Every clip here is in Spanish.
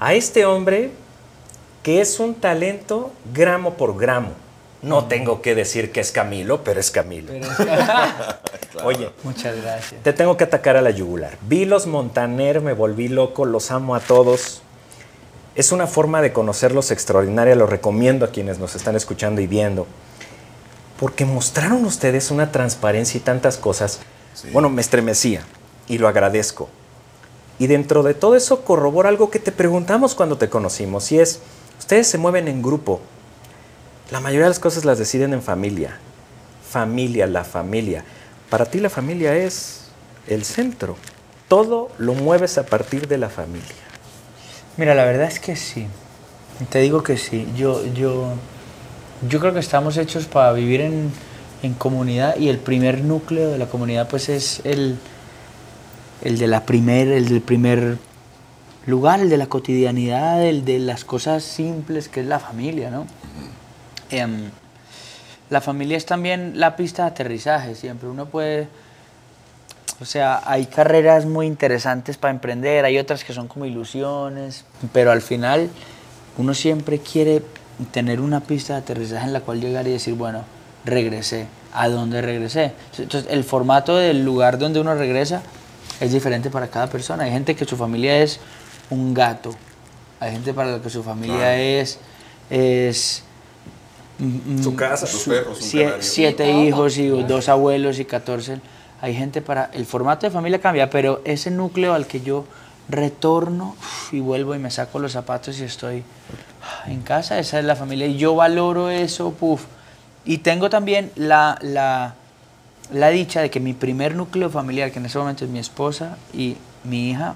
a este hombre que es un talento gramo por gramo. No tengo que decir que es Camilo, pero es Camilo. Oye, Muchas gracias. te tengo que atacar a la yugular. Vi los Montaner, me volví loco, los amo a todos. Es una forma de conocerlos extraordinaria, lo recomiendo a quienes nos están escuchando y viendo. Porque mostraron ustedes una transparencia y tantas cosas. Bueno, me estremecía y lo agradezco. Y dentro de todo eso corrobora algo que te preguntamos cuando te conocimos y es, ustedes se mueven en grupo. La mayoría de las cosas las deciden en familia. Familia, la familia. Para ti la familia es el centro. Todo lo mueves a partir de la familia. Mira, la verdad es que sí. Te digo que sí. Yo, yo, yo creo que estamos hechos para vivir en, en comunidad y el primer núcleo de la comunidad pues es el, el de la primer, el del primer lugar, el de la cotidianidad, el de las cosas simples que es la familia, ¿no? Em, la familia es también la pista de aterrizaje, siempre uno puede, o sea, hay carreras muy interesantes para emprender, hay otras que son como ilusiones, pero al final uno siempre quiere tener una pista de aterrizaje en la cual llegar y decir, bueno, regresé, ¿a dónde regresé? Entonces, el formato del lugar donde uno regresa es diferente para cada persona. Hay gente que su familia es un gato, hay gente para la que su familia Claro. es, es mm, Su casa, sus su- perros, un sie- canario. siete hijos y dos abuelos y catorce. Hay gente para... El formato de familia cambia, pero ese núcleo al que yo retorno y vuelvo y me saco los zapatos y estoy ah, en casa, esa es la familia. Y yo valoro eso, puf. Y tengo también la, la, la dicha de que mi primer núcleo familiar, que en ese momento es mi esposa y mi hija,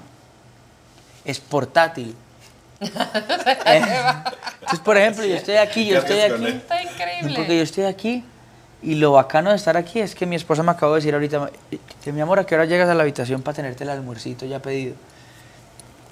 es portátil. Entonces, por ejemplo, yo estoy aquí, yo ¿Qué estoy aquí. Está increíble. Porque yo estoy aquí y lo bacano de estar aquí es que mi esposa me acabó de decir ahorita, que mi amor, ¿a qué hora llegas a la habitación para tenerte el almuercito ya pedido?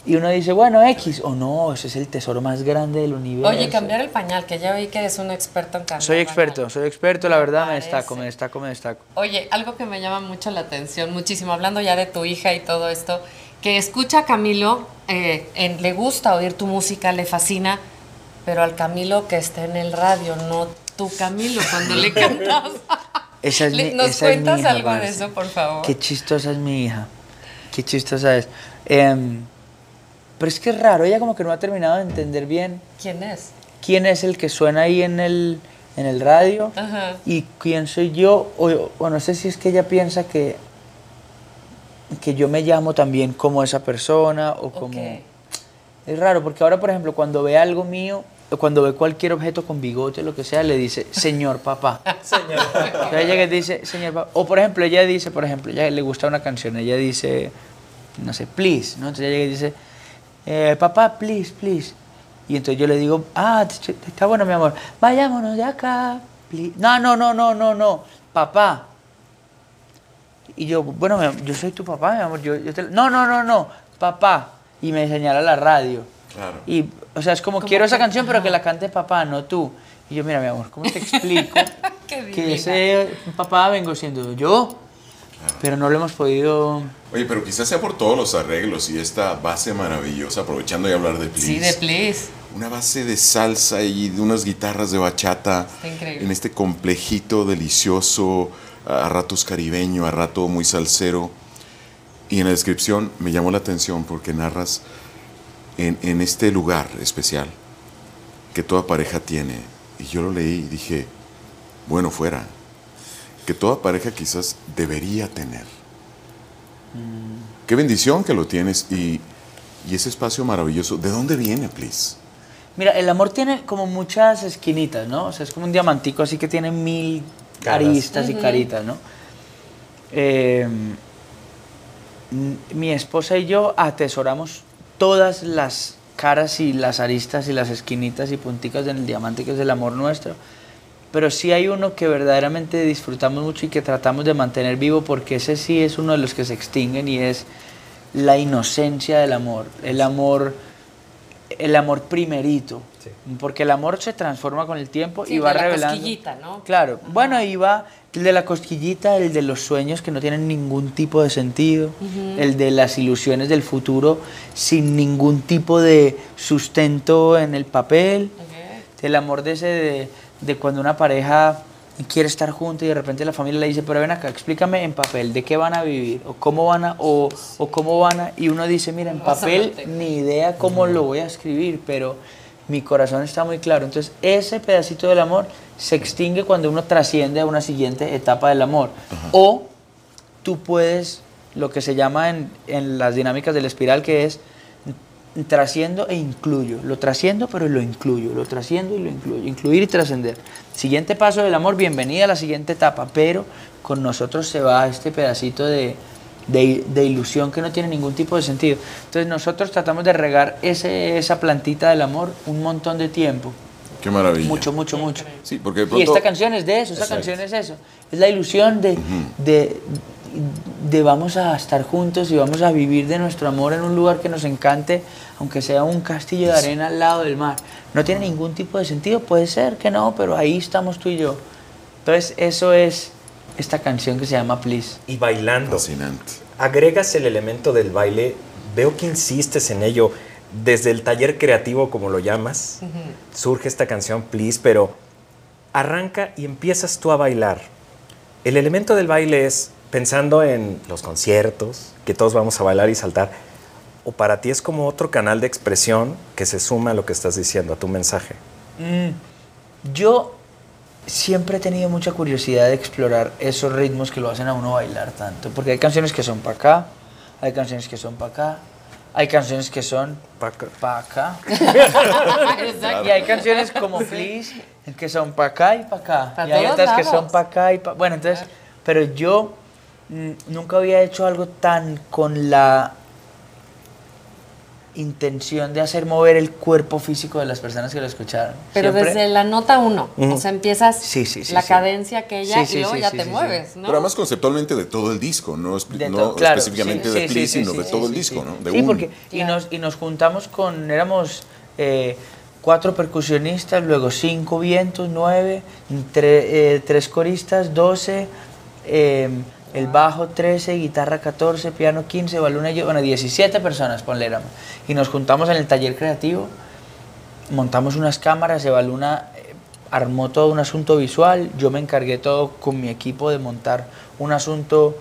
Y uno dice, bueno, X, o no, ese es el tesoro más grande del universo. Oye, cambiar el pañal, que ya vi que eres un experto en cambiar Soy experto, pañal. soy experto, la verdad me destaco, me destaco, me destaco. Oye, algo que me llama mucho la atención, muchísimo, hablando ya de tu hija y todo esto, que escucha a Camilo, eh, en- le gusta oír tu música, le fascina, pero al Camilo que está en el radio, no tu Camilo cuando le cantas. Esa es Le- mi- ¿Nos esa es mi cuentas hija, algo de eso, por favor? Qué chistosa es mi hija. Qué chistosa es. Em, pero es que es raro, ella como que no ha terminado de entender bien ¿Quién es? quién es el que suena ahí en el, en el radio Ajá. y quién soy yo. O, o no sé si es que ella piensa que, que yo me llamo también como esa persona o como... Es raro, porque ahora, por ejemplo, cuando ve algo mío, o cuando ve cualquier objeto con bigote, lo que sea, le dice, señor papá. Señor. Entonces ella que dice, señor papá. O por ejemplo, ella dice, por ejemplo, ella le gusta una canción, ella dice, no sé, please, ¿no? Entonces ella llega y dice, eh, papá, please, please. Y entonces yo le digo, ah, está bueno, mi amor, vayámonos de acá, please. No, no, no, no, no, no, papá. Y yo, bueno, yo soy tu papá, mi amor, yo, yo te... No, no, no, no, papá. Y me señala la radio. Claro. Y, o sea, es como, quiero esa canción, pero que la cante papá, no tú. Y yo, mira, mi amor, ¿cómo te explico que ese papá vengo siendo yo? Pero no lo hemos podido... Oye, pero quizás sea por todos los arreglos y esta base maravillosa, aprovechando de hablar de Please. Sí, de Please. Una base de salsa y de unas guitarras de bachata. Está increíble. En este complejito delicioso, a ratos caribeño, a rato muy salsero. Y en la descripción me llamó la atención porque narras en, en este lugar especial que toda pareja tiene. Y yo lo leí y dije, bueno, fuera, que toda pareja quizás debería tener. Qué bendición que lo tienes y, y ese espacio maravilloso. ¿De dónde viene, please? Mira, el amor tiene como muchas esquinitas, ¿no? O sea, es como un diamantico así que tiene mil Caras. aristas y caritas, ¿no? Eh, m- mi esposa y yo atesoramos todas las caras y las aristas y las esquinitas y punticas del diamante que es el amor nuestro. Pero sí hay uno que verdaderamente disfrutamos mucho y que tratamos de mantener vivo porque ese sí es uno de los que se extinguen y es la inocencia del amor. El amor el amor primerito. Porque el amor se transforma con el tiempo Sí, y va de la revelando. cosquillita, ¿no? Claro. Bueno, ahí va el de la cosquillita, el de los sueños que no tienen ningún tipo de sentido, el de las ilusiones del futuro sin ningún tipo de sustento en el papel, el amor de ese de, de cuando una pareja quiere estar junta y de repente la familia le dice, pero ven acá, explícame en papel de qué van a vivir o cómo van a, o, o cómo van a, y uno dice, mira, en papel ni idea cómo lo voy a escribir, pero mi corazón está muy claro. Entonces, ese pedacito del amor se extingue cuando uno trasciende a una siguiente etapa del amor. O tú puedes, lo que se llama en, en las dinámicas del espiral, que es trasciendo e incluyo. Lo trasciendo, pero lo incluyo. Lo trasciendo y lo incluyo. Incluir y trascender. Siguiente paso del amor, bienvenida a la siguiente etapa, pero con nosotros se va este pedacito de, de, de ilusión que no tiene ningún tipo de sentido. Entonces nosotros tratamos de regar ese, esa plantita del amor un montón de tiempo. Qué maravilla. Mucho, mucho, mucho. Sí, porque de Y esta canción es de eso, esta Exacto. canción es eso. Es la ilusión de, de, de vamos a estar juntos y vamos a vivir de nuestro amor en un lugar que nos encante, aunque sea un castillo de arena al lado del mar. No tiene ningún tipo de sentido, puede ser que no, pero ahí estamos tú y yo. Entonces eso es esta canción que se llama Please. Y bailando. Fascinante. Agregas el elemento del baile. Veo que insistes en ello. Desde el taller creativo, como lo llamas, surge esta canción, Please, pero arranca y empiezas tú a bailar. El elemento del baile es pensando en los conciertos, que todos vamos a bailar y saltar, o para ti es como otro canal de expresión que se suma a lo que estás diciendo, a tu mensaje. Mm, Yo siempre he tenido mucha curiosidad de explorar esos ritmos que lo hacen a uno bailar tanto, porque hay canciones que son para acá, hay canciones que son para acá, hay canciones que son para acá, y hay canciones como Please que son para acá y para acá, Pa' y hay otras que son para acá y para... Bueno, entonces, pero yo nunca había hecho algo tan con la intención de hacer mover el cuerpo físico de las personas que lo escucharon. Pero Siempre- desde la nota uno, o sea, empiezas Sí, sí, sí, la sí. cadencia aquella Sí, sí, y luego sí, ya sí, te sí, sí. mueves, ¿no? Pero además conceptualmente de todo el disco, no, De no claro, específicamente sí, de sí, Please, sí, sino sí, de sí, todo sí, el sí. disco, ¿no? De sí, uno. porque y nos, y nos juntamos con, éramos eh, cuatro percusionistas, luego cinco vientos, nueve, tre- eh, tres coristas, doce, eh, el bajo 13, guitarra 14, piano 15, baluna y yo, bueno, 17 personas, ponle. Y nos juntamos en el taller creativo, montamos unas cámaras, Evaluna eh, armó todo un asunto visual, yo me encargué todo con mi equipo de montar un asunto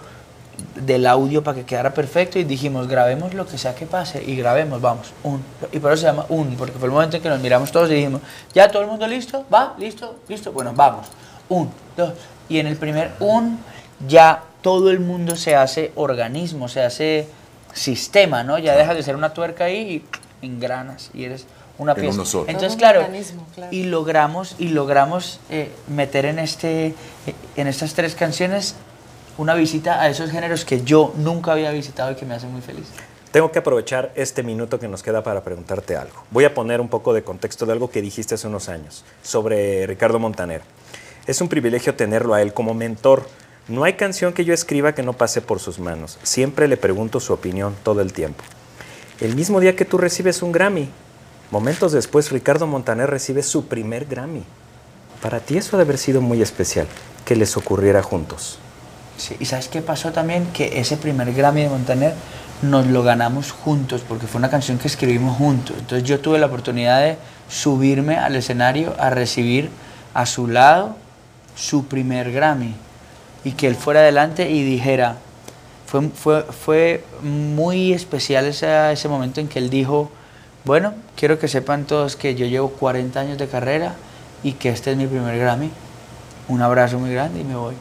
del audio para que quedara perfecto y dijimos, grabemos lo que sea que pase y grabemos, vamos, un. Y por eso se llama un, porque fue el momento en que nos miramos todos y dijimos, ¿ya todo el mundo listo? ¿Va? ¿Listo? ¿Listo? Bueno, vamos. Un, dos. Y en el primer un, ya todo el mundo se hace organismo, se hace sistema, ¿no? Ya dejas de ser una tuerca ahí y engranas y eres una En pieza. uno solo. Entonces, claro, organismo, claro. y logramos y logramos eh, meter en este eh, en estas tres canciones una visita a esos géneros que yo nunca había visitado y que me hacen muy feliz. Tengo que aprovechar este minuto que nos queda para preguntarte algo. Voy a poner un poco de contexto de algo que dijiste hace unos años sobre Ricardo Montaner. Es un privilegio tenerlo a él como mentor. No hay canción que yo escriba que no pase por sus manos. Siempre le pregunto su opinión todo el tiempo. El mismo día que tú recibes un Grammy, momentos después Ricardo Montaner recibe su primer Grammy. Para ti eso debe haber sido muy especial, que les ocurriera juntos. Sí, y sabes qué pasó también que ese primer Grammy de Montaner nos lo ganamos juntos porque fue una canción que escribimos juntos. Entonces yo tuve la oportunidad de subirme al escenario a recibir a su lado su primer Grammy. Y que él fuera adelante y dijera, fue, fue, fue muy especial ese, ese momento en que él dijo, bueno, quiero que sepan todos que yo llevo 40 años de carrera y que este es mi primer Grammy. Un abrazo muy grande y me voy.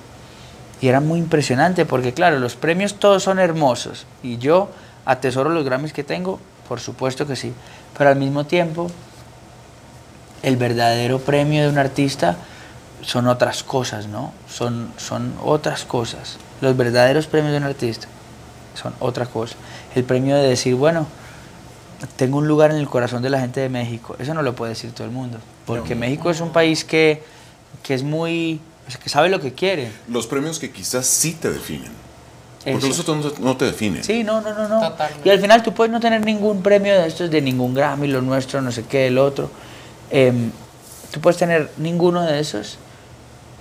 Y era muy impresionante porque, claro, los premios todos son hermosos y yo atesoro los Grammys que tengo, por supuesto que sí, pero al mismo tiempo el verdadero premio de un artista son otras cosas, ¿no? Son, son otras cosas. Los verdaderos premios de un artista son otra cosa. El premio de decir, bueno, tengo un lugar en el corazón de la gente de México, eso no lo puede decir todo el mundo, porque México es un país que, que es muy, que sabe lo que quiere. Los premios que quizás sí te definen. Porque Eso. los otros no, no te definen. Sí, no, no, no, no. Y al final tú puedes no tener ningún premio de estos, de ningún Grammy, lo nuestro, no sé qué, el otro. Em, tú puedes tener ninguno de esos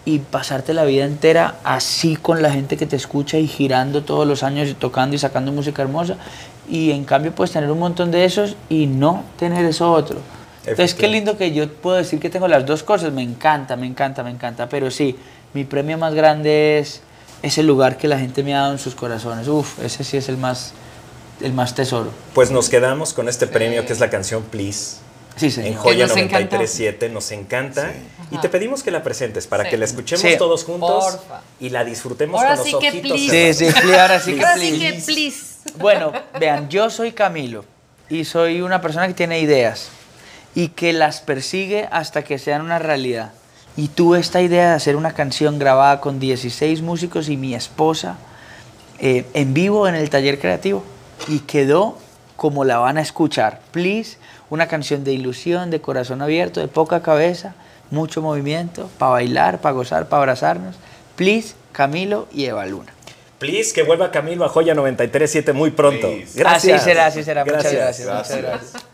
y pasarte la vida entera así con la gente que te escucha y girando todos los años y tocando y sacando música hermosa. Y en cambio puedes tener un montón de esos y no tener eso otro. Entonces, qué lindo que yo puedo decir que tengo las dos cosas. Me encanta, me encanta, me encanta. Pero sí, mi premio más grande es ese lugar que la gente me ha dado en sus corazones. Uf, ese sí es el más, el más tesoro. Pues nos quedamos con este premio que es la canción Please. Sí, señor. En Joya Que nos encanta. 93.7, nos encanta. Y te pedimos que la presentes para Sí. que la escuchemos Sí. todos juntos Porfa. y la disfrutemos Ahora con sí los que ojitos please. Sí, sí, sí, ahora sí que Ahora sí please. que please. Bueno, vean, yo soy Camilo y soy una persona que tiene ideas y que las persigue hasta que sean una realidad. Y tuve esta idea de hacer una canción grabada con 16 músicos y mi esposa eh, en vivo en el taller creativo y quedó como la van a escuchar. Please, una canción de ilusión, de corazón abierto, de poca cabeza, mucho movimiento, para bailar, para gozar, para abrazarnos. Please, Camilo y Eva Luna. Please, que vuelva Camilo a Joya 93.7 muy pronto. Gracias. Así será, así será. Muchas gracias. Muchas gracias.